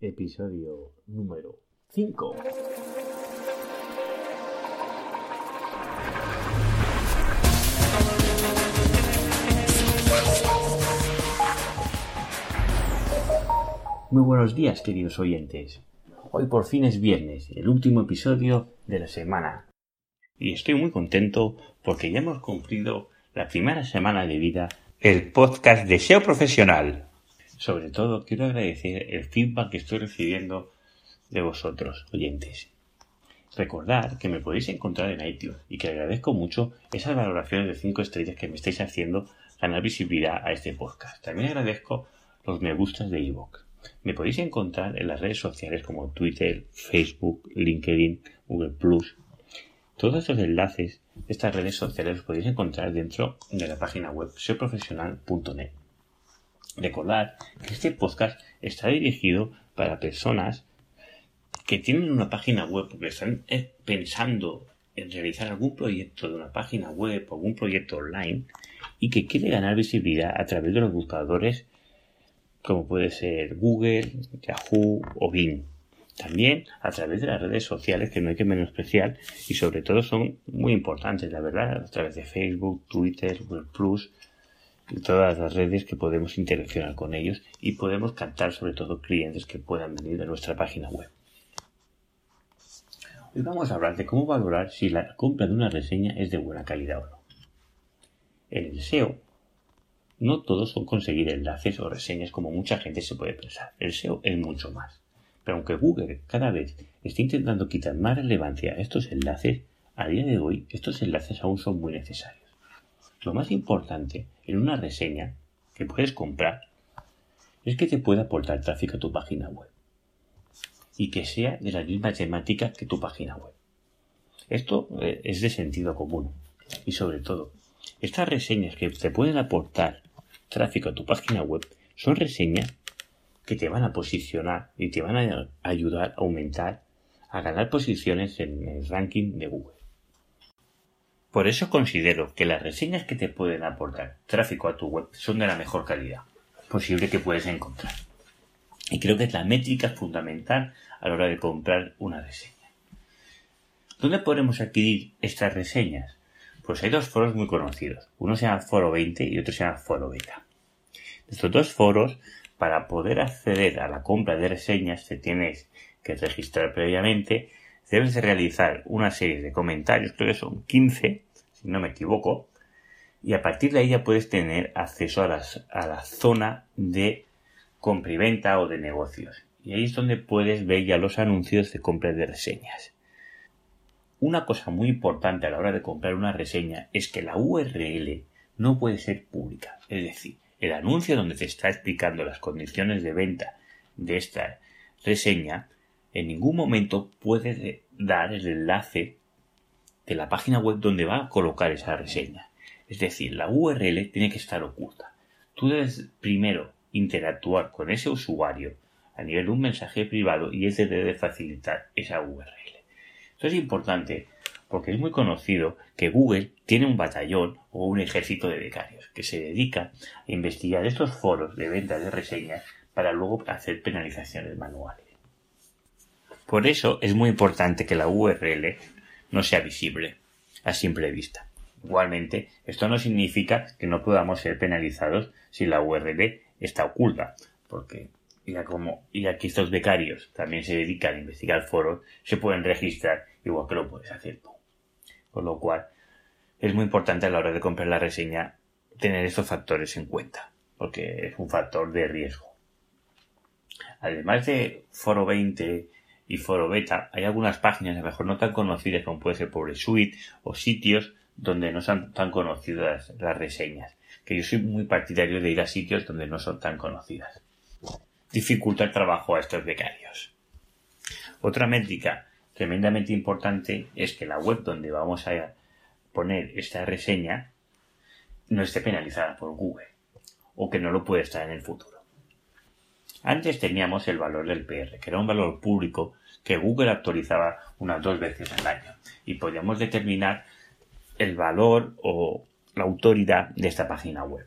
episodio número 5. Muy buenos días, queridos oyentes. Hoy por fin es viernes, el último episodio de la semana. Y estoy muy contento porque ya hemos cumplido la primera semana de vida el podcast de SEO Profesional. Sobre todo quiero agradecer el feedback que estoy recibiendo de vosotros, oyentes. Recordad que me podéis encontrar en iTunes y que agradezco mucho esas valoraciones de 5 estrellas que me estáis haciendo ganar visibilidad a este podcast. También agradezco los me gustas de iVoox. Me podéis encontrar en las redes sociales como Twitter, Facebook, LinkedIn, Google Plus. Todos estos enlaces de estas redes sociales los podéis encontrar dentro de la página web seoprofesional.net. Recordad que este podcast está dirigido para personas que tienen una página web porque están eh, pensando en realizar algún proyecto de una página web o algún proyecto online y que quiere ganar visibilidad a través de los buscadores como puede ser Google, Yahoo o Bing. También a través de las redes sociales que no hay que menospreciar y sobre todo son muy importantes, la verdad, a través de Facebook, Twitter, Google todas las redes que podemos interaccionar con ellos y podemos captar sobre todo clientes que puedan venir a nuestra página web. Hoy vamos a hablar de cómo valorar si la compra de una reseña es de buena calidad o no. En el SEO no todos son conseguir enlaces o reseñas como mucha gente se puede pensar. El SEO es mucho más. Pero aunque Google cada vez está intentando quitar más relevancia a estos enlaces, a día de hoy estos enlaces aún son muy necesarios. Lo más importante en una reseña que puedes comprar es que te pueda aportar tráfico a tu página web y que sea de la misma temática que tu página web. Esto eh, es de sentido común y sobre todo, estas reseñas que te pueden aportar tráfico a tu página web son reseñas que te van a posicionar y te van a ayudar a aumentar, a ganar posiciones en el ranking de Google. Por eso considero que las reseñas que te pueden aportar tráfico a tu web son de la mejor calidad posible que puedes encontrar. Y creo que es la métrica fundamental a la hora de comprar una reseña. ¿Dónde podemos adquirir estas reseñas? Pues hay dos foros muy conocidos. Uno se llama Foro 20 y otro se llama Foro Beta. Estos dos foros, para poder acceder a la compra de reseñas, te tienes que registrar previamente. Debes de realizar una serie de comentarios, creo que son 15, si no me equivoco. Y a partir de ahí ya puedes tener acceso a, a la zona de compra y venta o de negocios. Y ahí es donde puedes ver ya los anuncios de compra de reseñas. Una cosa muy importante a la hora de comprar una reseña es que la URL no puede ser pública. Es decir, el anuncio donde te está explicando las condiciones de venta de esta reseña, en ningún momento puede dar el enlace de la página web donde va a colocar esa reseña. Es decir, la URL tiene que estar oculta. Tú debes primero interactuar con ese usuario a nivel de un mensaje privado y ese debe facilitar esa URL. Esto es importante porque es muy conocido que Google tiene un batallón o un ejército de becarios que se dedica a investigar estos foros de venta de reseñas para luego hacer penalizaciones manuales. Por eso es muy importante que la URL no sea visible a simple vista. Igualmente, esto no significa que no podamos ser penalizados si la URL está oculta, porque ya como y aquí estos becarios también se dedican a investigar foros, se pueden registrar igual que lo puedes hacer tú. Con lo cual, es muy importante a la hora de comprar la reseña tener estos factores en cuenta, porque es un factor de riesgo. Además de Foro 20 y Foro Beta, hay algunas páginas, a lo mejor no tan conocidas como puede ser Pobre Suite o sitios donde no son tan conocidas las reseñas. Que yo soy muy partidario de ir a sitios donde no son tan conocidas dificulta el trabajo a estos becarios. Otra métrica tremendamente importante es que la web donde vamos a poner esta reseña no esté penalizada por Google o que no lo puede estar en el futuro. Antes teníamos el valor del PR, que era un valor público que Google actualizaba unas dos veces al año y podíamos determinar el valor o la autoridad de esta página web.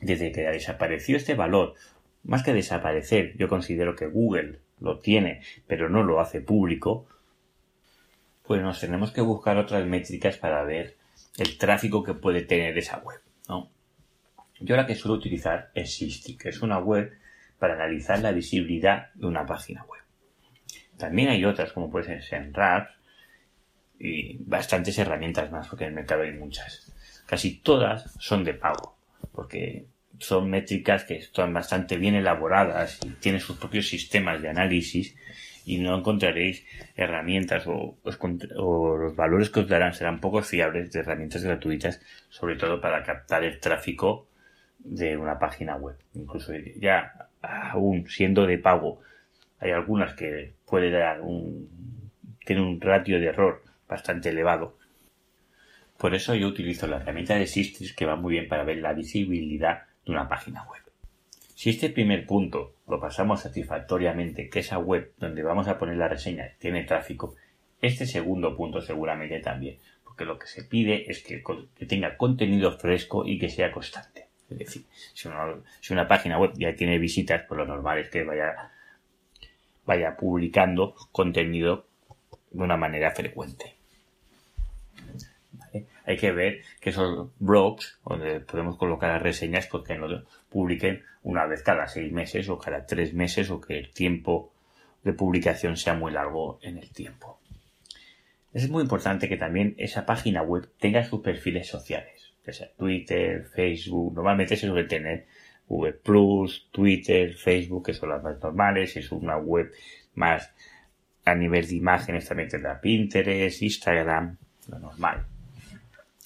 Desde que desapareció este valor más que desaparecer, yo considero que Google lo tiene, pero no lo hace público, pues nos tenemos que buscar otras métricas para ver el tráfico que puede tener esa web. Yo la que suelo utilizar es Sisti, que es una web para analizar la visibilidad de una página web. También hay otras, como puede ser SEMrush y bastantes herramientas más, porque en el mercado hay muchas. Casi todas son de pago, porque son métricas que están bastante bien elaboradas y tienen sus propios sistemas de análisis y no encontraréis herramientas o, los valores que os darán serán poco fiables de herramientas gratuitas, sobre todo para captar el tráfico de una página web. Incluso ya aún siendo de pago, hay algunas que puede dar un, ratio de error bastante elevado. Por eso yo utilizo la herramienta de Sistris que va muy bien para ver la visibilidad de una página web. Si este primer punto lo pasamos satisfactoriamente, que esa web donde vamos a poner la reseña tiene tráfico, este segundo punto seguramente también, porque lo que se pide es que, tenga contenido fresco y que sea constante. Es decir, si una, página web ya tiene visitas, pues lo normal es que vaya, publicando contenido de una manera frecuente. Hay que ver que esos blogs, donde podemos colocar las reseñas, pues que no publiquen una vez cada seis meses o cada tres meses o que el tiempo de publicación sea muy largo en el tiempo. Es muy importante que también esa página web tenga sus perfiles sociales, que sea Twitter, Facebook, normalmente se suele tener Google Plus, Twitter, Facebook, que son las más normales, es una web más a nivel de imágenes también tendrá Pinterest, Instagram, lo normal.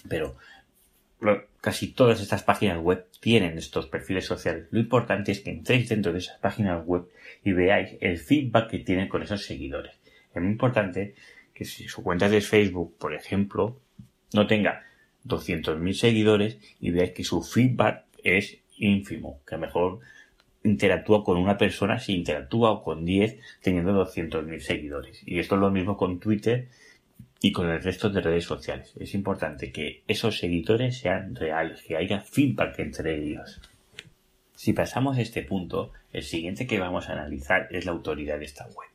Pero casi todas estas páginas web tienen estos perfiles sociales. Lo importante es que entréis dentro de esas páginas web y veáis el feedback que tienen con esos seguidores. Es muy importante que si su cuenta de Facebook, por ejemplo, no tenga 200.000 seguidores y veáis que su feedback es ínfimo, que mejor interactúa con una persona si interactúa con 10 teniendo 200.000 seguidores. Y esto es lo mismo con Twitter y con el resto de redes sociales. Es importante que esos seguidores sean reales, que haya feedback entre ellos. Si pasamos este punto, el siguiente que vamos a analizar es la autoridad de esta web.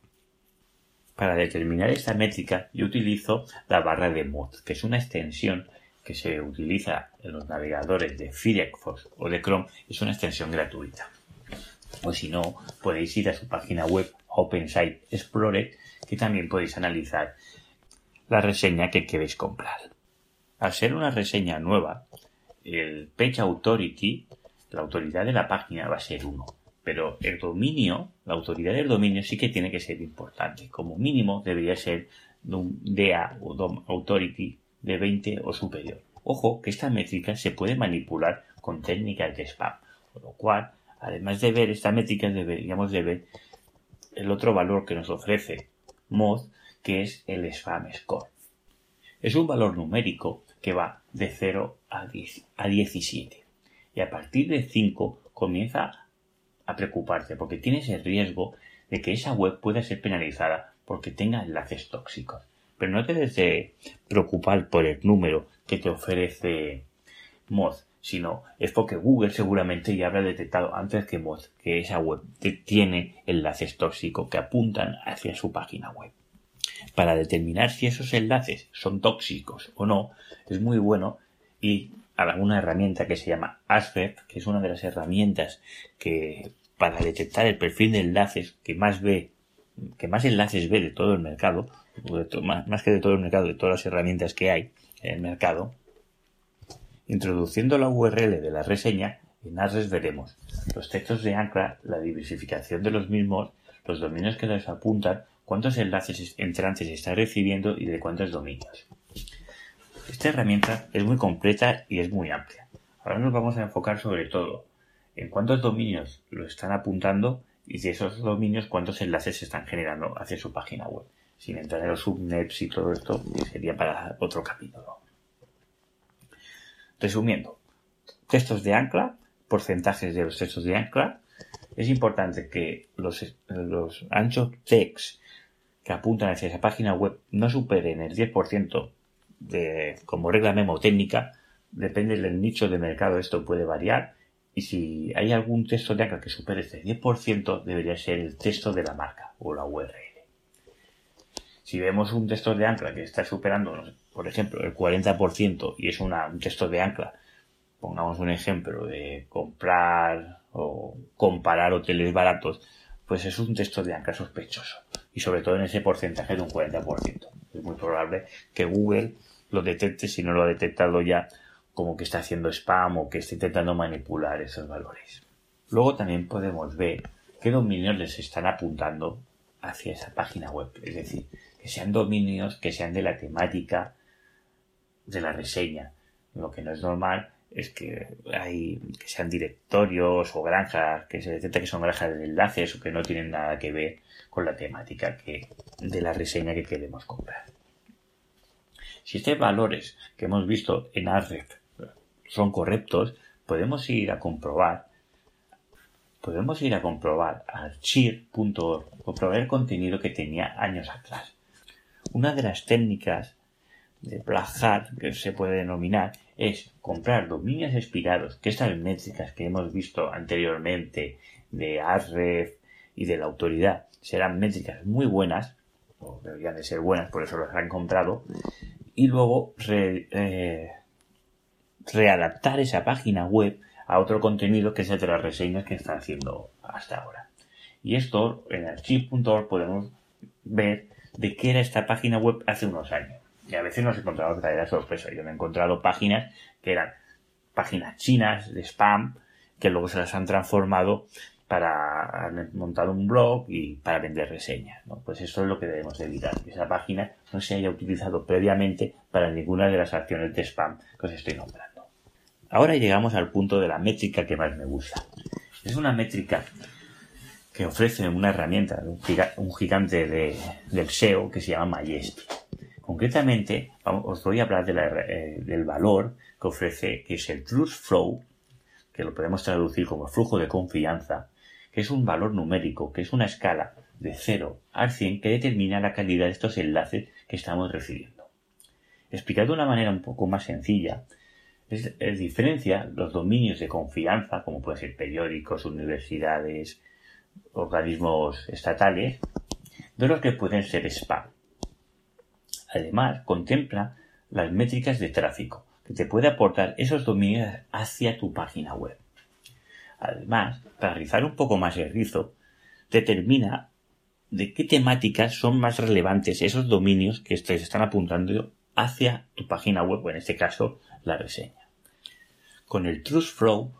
Para determinar esta métrica, yo utilizo la barra de mod, que es una extensión que se utiliza en los navegadores de Firefox o de Chrome, es una extensión gratuita. O si no, podéis ir a su página web OpenSite Explorer, que también podéis analizar la reseña que queréis comprar. Al ser una reseña nueva, el Page Authority, la autoridad de la página va a ser uno. Pero el dominio, la autoridad del dominio sí que tiene que ser importante. Como mínimo debería ser un DA o DOM Authority de 20 o superior. Ojo que esta métrica se puede manipular con técnicas de spam. Con lo cual, además de ver esta métrica, deberíamos de ver el otro valor que nos ofrece Mod, que es el spam score. Es un valor numérico que va de 0 a, 10, a 17. Y a partir de 5 comienza a preocuparte porque tienes el riesgo de que esa web pueda ser penalizada porque tenga enlaces tóxicos. Pero no te debes de preocupar por el número que te ofrece Mod, sino es porque Google seguramente ya habrá detectado antes que Mod que esa web tiene enlaces tóxicos que apuntan hacia su página web. Para determinar si esos enlaces son tóxicos o no, es muy bueno ir a una herramienta que se llama ASFEP, que es una de las herramientas que para detectar el perfil de enlaces que más ve, que más enlaces ve de todo el mercado, más, que de todo el mercado, de todas las herramientas que hay en el mercado, introduciendo la URL de la reseña, en ASRES veremos los textos de ancla, la diversificación de los mismos, los dominios que les apuntan, cuántos enlaces entrantes está recibiendo y de cuántos dominios. Esta herramienta es muy completa y es muy amplia. Ahora nos vamos a enfocar sobre todo en cuántos dominios lo están apuntando y de esos dominios cuántos enlaces se están generando hacia su página web. Sin entrar en los subnets y todo esto, sería para otro capítulo. Resumiendo, textos de ancla, porcentajes de los textos de ancla. Es importante que los, anchos text que apuntan hacia esa página web no superen el 10% de, como regla memo técnica, depende del nicho de mercado, esto puede variar Y si hay algún texto de ancla que supere este 10%, debería ser el texto de la marca o la URL. Si vemos un texto de ancla que está superando, por ejemplo, el 40% y es un texto de ancla, pongamos un ejemplo de comprar o comparar hoteles baratos, pues es un texto de ancla sospechoso. Y sobre todo en ese porcentaje de un 40%. Es muy probable que Google lo detecte si no lo ha detectado ya como que está haciendo spam o que está intentando manipular esos valores. Luego también podemos ver qué dominios les están apuntando hacia esa página web. Es decir, que sean dominios que sean de la temática de la reseña. Lo que no es normal es que hay que sean directorios o granjas que se detecta que son granjas de enlaces o que no tienen nada que ver con la temática que, de la reseña que queremos comprar. Si estos valores que hemos visto en Ahrefs son correctos, podemos ir a comprobar podemos ir a comprobar comprobar el contenido que tenía años atrás. Una de las técnicas de Black que se puede denominar es comprar dominios expirados, que estas métricas que hemos visto anteriormente de ASREF y de la autoridad serán métricas muy buenas, o deberían de ser buenas, por eso las han comprado, y luego eh, readaptar esa página web a otro contenido que es el de las reseñas que está haciendo hasta ahora. Y esto en archive.org podemos ver de qué era esta página web hace unos años. Y a veces nos encontramos la sorpresa. Yo me he encontrado páginas que eran páginas chinas de spam que luego se las han transformado para montar un blog y para vender reseñas. Pues eso es lo que debemos evitar, que esa página no se haya utilizado previamente para ninguna de las acciones de spam que os estoy nombrando. Ahora llegamos al punto de la métrica que más me gusta. Es una métrica que ofrece una herramienta, un gigante del SEO que se llama Majestic. Concretamente, os voy a hablar eh, del valor que ofrece, que es el Trust Flow, que lo podemos traducir como flujo de confianza, que es un valor numérico, que es una escala de 0 al 100 que determina la calidad de estos enlaces que estamos recibiendo. Explicado de una manera un poco más sencilla, es, es diferencia los dominios de confianza, como pueden ser periódicos, universidades, organismos estatales, de los que pueden ser spam. Además, contempla las métricas de tráfico que te puede aportar esos dominios hacia tu página web. Además, para rizar un poco más el rizo, determina de qué temáticas son más relevantes esos dominios que te están apuntando hacia tu página web, o en este caso, la reseña. Con el Trust Flow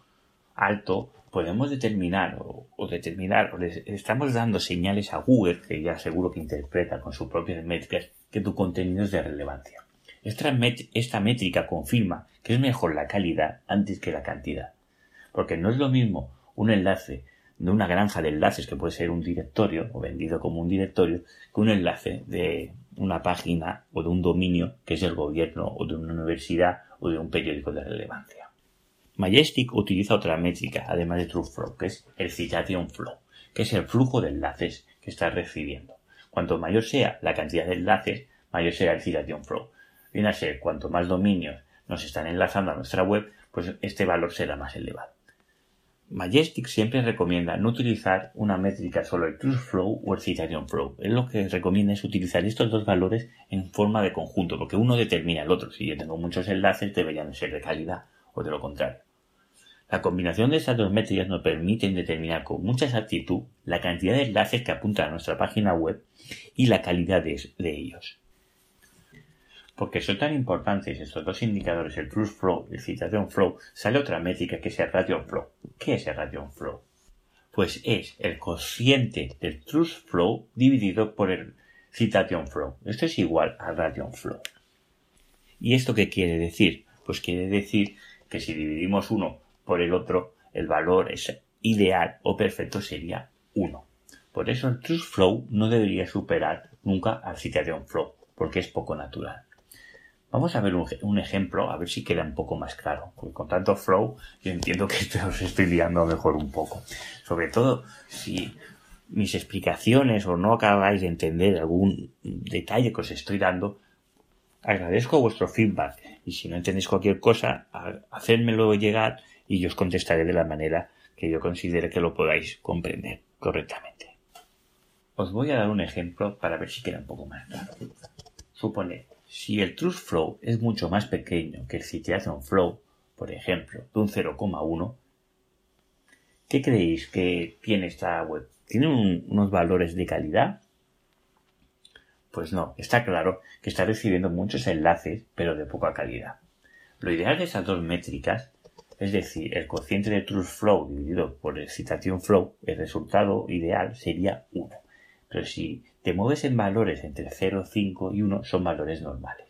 alto podemos determinar o, determinar, o le estamos dando señales a Google, que ya seguro que interpreta con sus propias métricas, que tu contenido es de relevancia. Esta, métrica confirma que es mejor la calidad antes que la cantidad. Porque no es lo mismo un enlace de una granja de enlaces que puede ser un directorio o vendido como un directorio que un enlace de una página o de un dominio que es del gobierno o de una universidad o de un periódico de relevancia. Majestic utiliza otra métrica, además de TrueFlow, que es el Citation Flow, que es el flujo de enlaces que estás recibiendo. Cuanto mayor sea la cantidad de enlaces, mayor será el citation flow. Viene cuanto más dominios nos están enlazando a nuestra web, pues este valor será más elevado. Majestic siempre recomienda no utilizar una métrica solo el Trust Flow o el Citation Flow. Él lo que recomienda es utilizar estos dos valores en forma de conjunto, porque uno determina el otro. Si yo tengo muchos enlaces, deberían ser de calidad o de lo contrario. La combinación de estas dos métricas nos permite determinar con mucha exactitud la cantidad de enlaces que apuntan a nuestra página web y la calidad de, ellos. Porque son tan importantes estos dos indicadores, el Trust Flow y el Citation Flow, sale otra métrica que es el Ration Flow. ¿Qué es el Ration Flow? Pues es el cociente del Trust Flow dividido por el Citation Flow. Esto es igual al Ration Flow. ¿Y esto qué quiere decir? Pues quiere decir que si dividimos uno por el otro, el valor es ideal o perfecto sería 1. Por eso el Trust Flow no debería superar nunca al Citation Flow, porque es poco natural. Vamos a ver un, ejemplo, a ver si queda un poco más claro. Porque con tanto flow, yo entiendo que os estoy liando mejor un poco. Sobre todo si mis explicaciones o no acabáis de entender algún detalle que os estoy dando, agradezco vuestro feedback. Y si no entendéis cualquier cosa, hacérmelo llegar y yo os contestaré de la manera que yo considere que lo podáis comprender correctamente. Os voy a dar un ejemplo para ver si queda un poco más claro. Supone, si el Trust Flow es mucho más pequeño que el Situation Flow, por ejemplo, de un 0,1, ¿qué creéis que tiene esta web? ¿Tiene unos valores de calidad? Pues no, está claro que está recibiendo muchos enlaces, pero de poca calidad. Lo ideal de esas dos métricas, es decir, el cociente de Trust Flow dividido por el Citation Flow, el resultado ideal sería 1. Pero si te mueves en valores entre 0, 5 y 1, son valores normales.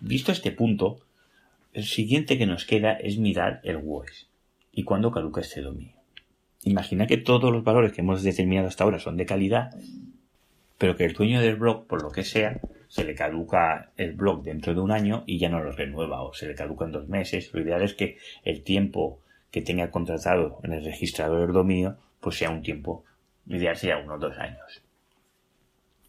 Visto este punto, el siguiente que nos queda es mirar el WOIS y cuándo caduca este dominio. Imagina que todos los valores que hemos determinado hasta ahora son de calidad pero que el dueño del blog, por lo que sea, se le caduca el blog dentro de un año y ya no lo renueva o se le caduca en dos meses. Lo ideal es que el tiempo que tenga contratado en el registrador del dominio pues sea un tiempo, ideal sea unos dos años.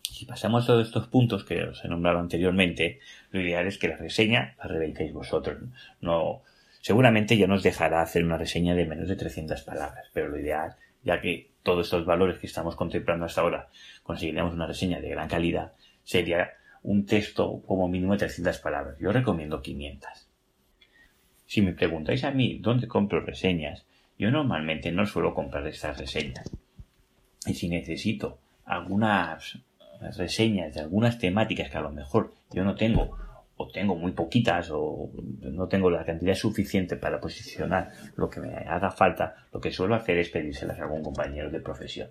Si pasamos todos estos puntos que os he nombrado anteriormente, lo ideal es que la reseña la realizéis vosotros. No, seguramente ya nos dejará hacer una reseña de menos de 300 palabras, pero lo ideal ya que todos estos valores que estamos contemplando hasta ahora conseguiremos una reseña de gran calidad, sería un texto como mínimo de 300 palabras. Yo recomiendo 500. Si me preguntáis a mí dónde compro reseñas, yo normalmente no suelo comprar estas reseñas. Y si necesito algunas reseñas de algunas temáticas que a lo mejor yo no tengo o tengo muy poquitas o no tengo la cantidad suficiente para posicionar lo que me haga falta, lo que suelo hacer es pedírselas a algún compañero de profesión.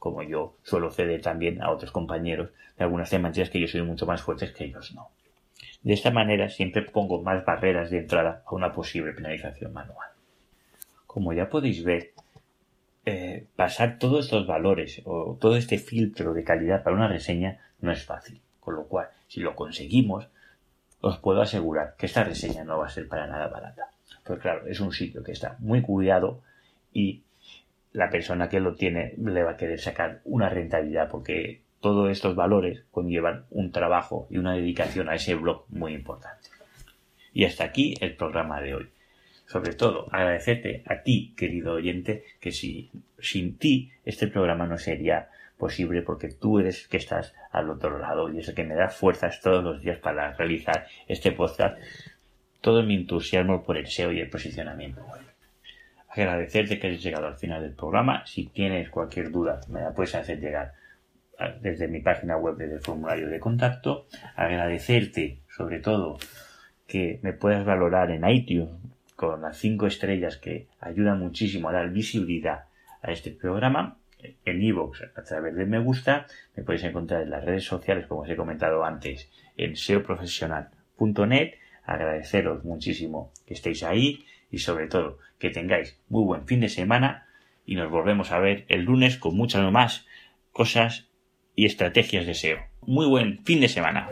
Como yo suelo ceder también a otros compañeros de algunas temáticas que yo soy mucho más fuertes que ellos no. De esta manera siempre pongo más barreras de entrada a una posible penalización manual. Como ya podéis ver, eh, pasar todos estos valores o todo este filtro de calidad para una reseña no es fácil. Con lo cual, si lo conseguimos, os puedo asegurar que esta reseña no va a ser para nada barata. Pues claro, es un sitio que está muy cuidado y la persona que lo tiene le va a querer sacar una rentabilidad porque todos estos valores conllevan un trabajo y una dedicación a ese blog muy importante. Y hasta aquí el programa de hoy. Sobre todo, agradecerte a ti, querido oyente, que si sin ti este programa no sería posible porque tú eres que estás al otro lado y es el que me da fuerzas todos los días para realizar este podcast. Todo mi entusiasmo por el SEO y el posicionamiento Agradecerte que hayas llegado al final del programa. Si tienes cualquier duda, me la puedes hacer llegar desde mi página web desde el formulario de contacto. Agradecerte, sobre todo, que me puedas valorar en iTunes con las cinco estrellas que ayudan muchísimo a dar visibilidad a este programa en iVoox a través de me gusta. Me podéis encontrar en las redes sociales, como os he comentado antes, en seoprofesional.net. Agradeceros muchísimo que estéis ahí y sobre todo que tengáis muy buen fin de semana y nos volvemos a ver el lunes con muchas más cosas y estrategias de SEO. Muy buen fin de semana.